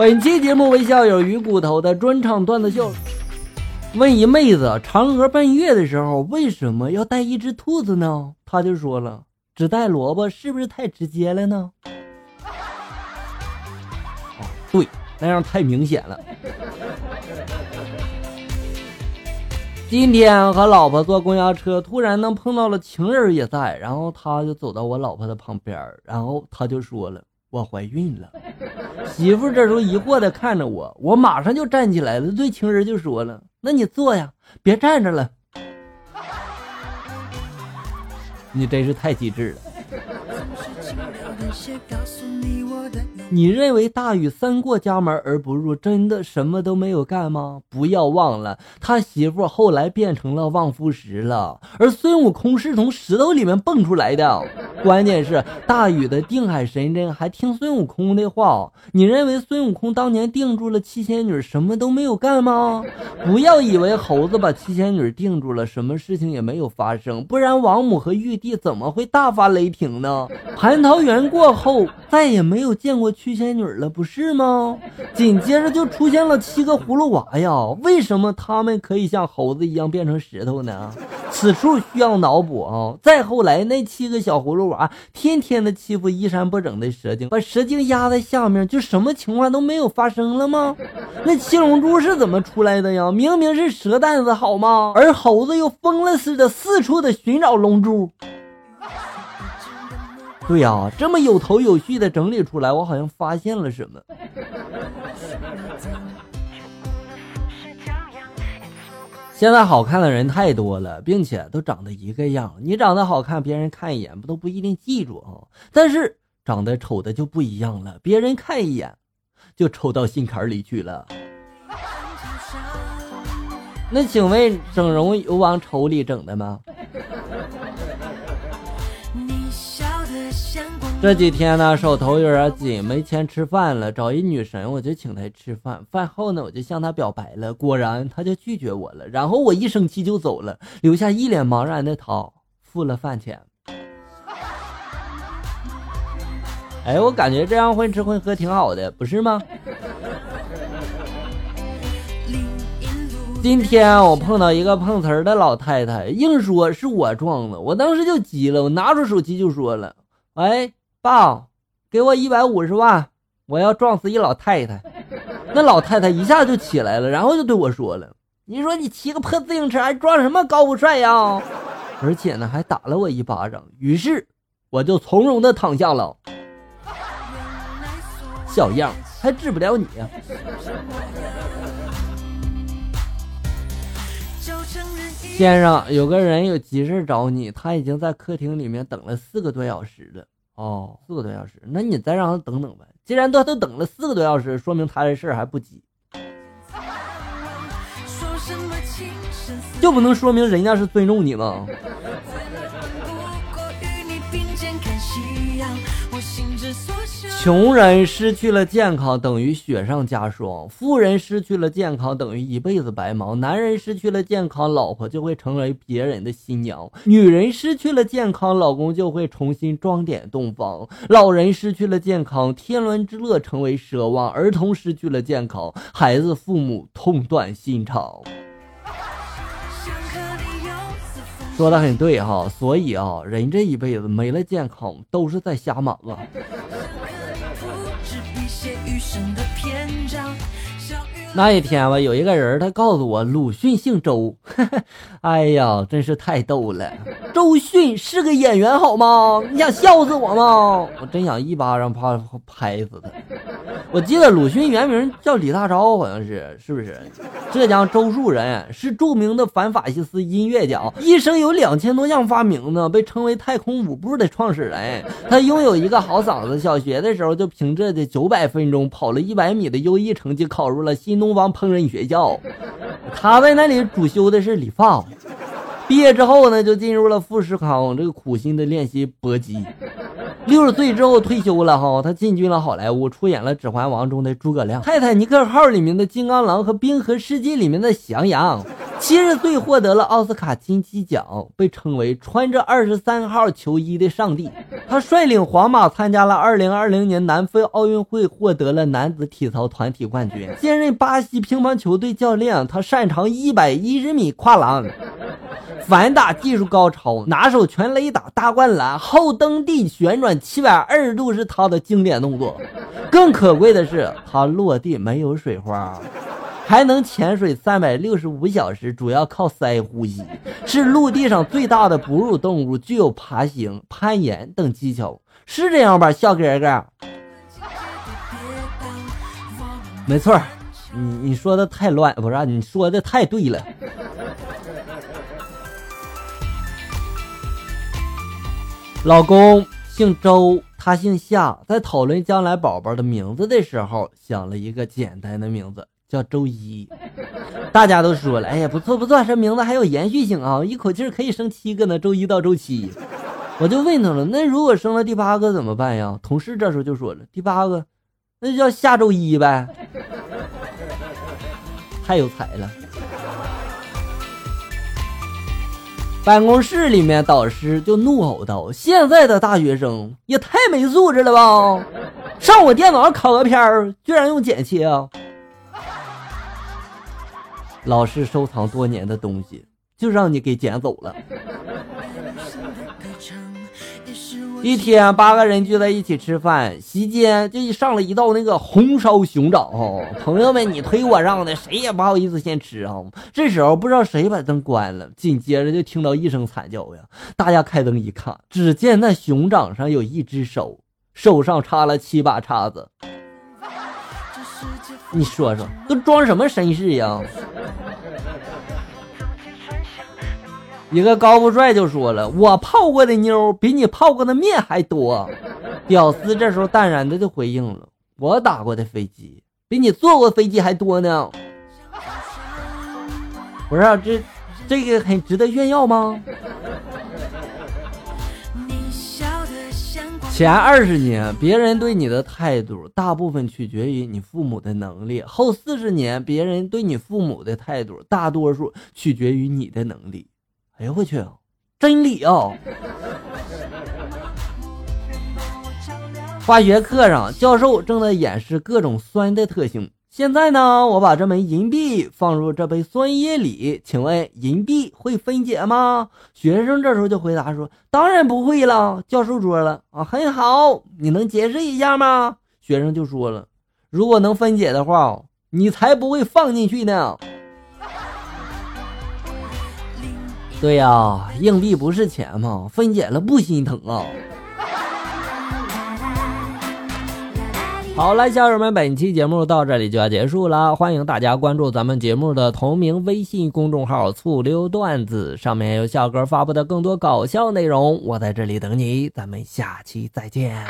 本期节目为校友鱼骨头的专场段子秀。问一妹子，嫦娥奔月的时候为什么要带一只兔子呢？她就说了，只带萝卜是不是太直接了呢？哦，对，那样太明显了。今天和老婆坐公交车，突然呢碰到了情人也在，然后他就走到我老婆的旁边，然后他就说了。我怀孕了，媳妇这时候疑惑的看着我，我马上就站起来了，对情人就说了：“那你坐呀，别站着了。”你真是太机智了。你认为大禹三过家门而不入，真的什么都没有干吗？不要忘了，他媳妇后来变成了望夫石了，而孙悟空是从石头里面蹦出来的。关键是大禹的定海神针还听孙悟空的话。你认为孙悟空当年定住了七仙女，什么都没有干吗？不要以为猴子把七仙女定住了，什么事情也没有发生，不然王母和玉帝怎么会大发雷霆呢？蟠桃园过后，再也没有见过。七仙女了，不是吗？紧接着就出现了七个葫芦娃呀！为什么他们可以像猴子一样变成石头呢？此处需要脑补啊！再后来，那七个小葫芦娃天天的欺负衣衫不整的蛇精，把蛇精压在下面，就什么情况都没有发生了吗？那七龙珠是怎么出来的呀？明明是蛇蛋子好吗？而猴子又疯了似的四处的寻找龙珠。对呀，这么有头有绪的整理出来，我好像发现了什么。现在好看的人太多了，并且都长得一个样。你长得好看，别人看一眼不都不一定记住啊。但是长得丑的就不一样了，别人看一眼就抽到心坎里去了。那请问，整容有往丑里整的吗？这几天呢，手头有点紧，没钱吃饭了，找一女神，我就请她吃饭。饭后呢，我就向她表白了，果然她就拒绝我了。然后我一生气就走了，留下一脸茫然的她，付了饭钱。哎，我感觉这样混吃混喝挺好的，不是吗？今天我碰到一个碰瓷儿的老太太，硬说是我撞的，我当时就急了，我拿出手机就说了：“喂。”爸，给我一百五十万，我要撞死一老太太。那老太太一下就起来了，然后就对我说了：“你说你骑个破自行车还装什么高富帅呀？”而且呢，还打了我一巴掌。于是我就从容的躺下了。小样，还治不了你呀！先生，有个人有急事找你，他已经在客厅里面等了四个多小时了。哦，四个多小时，那你再让他等等呗。既然都都等了四个多小时，说明他这事儿还不急，就不能说明人家是尊重你吗？穷人失去了健康等于雪上加霜，富人失去了健康等于一辈子白忙。男人失去了健康，老婆就会成为别人的新娘；女人失去了健康，老公就会重新装点洞房；老人失去了健康，天伦之乐成为奢望；儿童失去了健康，孩子父母痛断心肠。说的很对哈，所以啊，人这一辈子没了健康都是在瞎忙啊。那一天吧，有一个人他告诉我，鲁迅姓周。哎呀，真是太逗了！周迅是个演员好吗？你想笑死我吗？我真想一巴掌啪拍死他。我记得鲁迅原名叫李大钊，好像是，是不是？浙江周树人，是著名的反法西斯音乐家，一生有两千多项发明呢，被称为太空舞步的创始人。他拥有一个好嗓子，小学的时候就凭着这九百分钟跑了一百米的优异成绩，考入了新东方烹饪学校。他在那里主修的是理发。毕业之后呢，就进入了富士康，这个苦心的练习搏击。六十岁之后退休了哈，他进军了好莱坞，出演了《指环王》中的诸葛亮，《泰坦尼克号》里面的金刚狼和《冰河世纪》里面的翔阳。七十岁获得了奥斯卡金鸡奖，被称为穿着二十三号球衣的上帝。他率领皇马参加了二零二零年南非奥运会，获得了男子体操团体冠军。现任巴西乒乓球队教练，他擅长一百一十米跨栏。反打技术高超，拿手全垒打、大灌篮、后蹬地旋转七百二十度是他的经典动作。更可贵的是，他落地没有水花，还能潜水三百六十五小时，主要靠鳃呼吸，是陆地上最大的哺乳动物，具有爬行、攀岩等技巧，是这样吧，小哥哥？没错，你你说的太乱，不是？你说的太对了。老公姓周，他姓夏。在讨论将来宝宝的名字的时候，想了一个简单的名字，叫周一。大家都说了，哎呀，不错不错，这名字还有延续性啊，一口气可以生七个呢，周一到周七。我就问他了，那如果生了第八个怎么办呀？同事这时候就说了，第八个，那就叫下周一呗。太有才了。办公室里面，导师就怒吼道：“现在的大学生也太没素质了吧！上我电脑上考个片儿，居然用剪切啊！”老师收藏多年的东西，就让你给捡走了。一天，八个人聚在一起吃饭，席间就上了一道那个红烧熊掌哈。朋友们，你推我让的，谁也不好意思先吃啊。这时候不知道谁把灯关了，紧接着就听到一声惨叫呀！大家开灯一看，只见那熊掌上有一只手，手上插了七把叉子。你说说，都装什么绅士呀？一个高富帅就说了：“我泡过的妞比你泡过的面还多。”屌丝这时候淡然的就回应了：“我打过的飞机比你坐过飞机还多呢。”不是啊这，这个很值得炫耀吗？前二十年，别人对你的态度大部分取决于你父母的能力；后四十年，别人对你父母的态度大多数取决于你的能力。哎呦我去，真理啊！化学课上，教授正在演示各种酸的特性。现在呢，我把这枚银币放入这杯酸液里，请问银币会分解吗？学生这时候就回答说：“当然不会了。”教授说了：“啊，很好，你能解释一下吗？”学生就说了：“如果能分解的话，你才不会放进去呢。”对呀，硬币不是钱吗？分解了不心疼啊！好了，小友们，本期节目到这里就要结束了，欢迎大家关注咱们节目的同名微信公众号“醋溜段子”，上面有笑哥发布的更多搞笑内容。我在这里等你，咱们下期再见。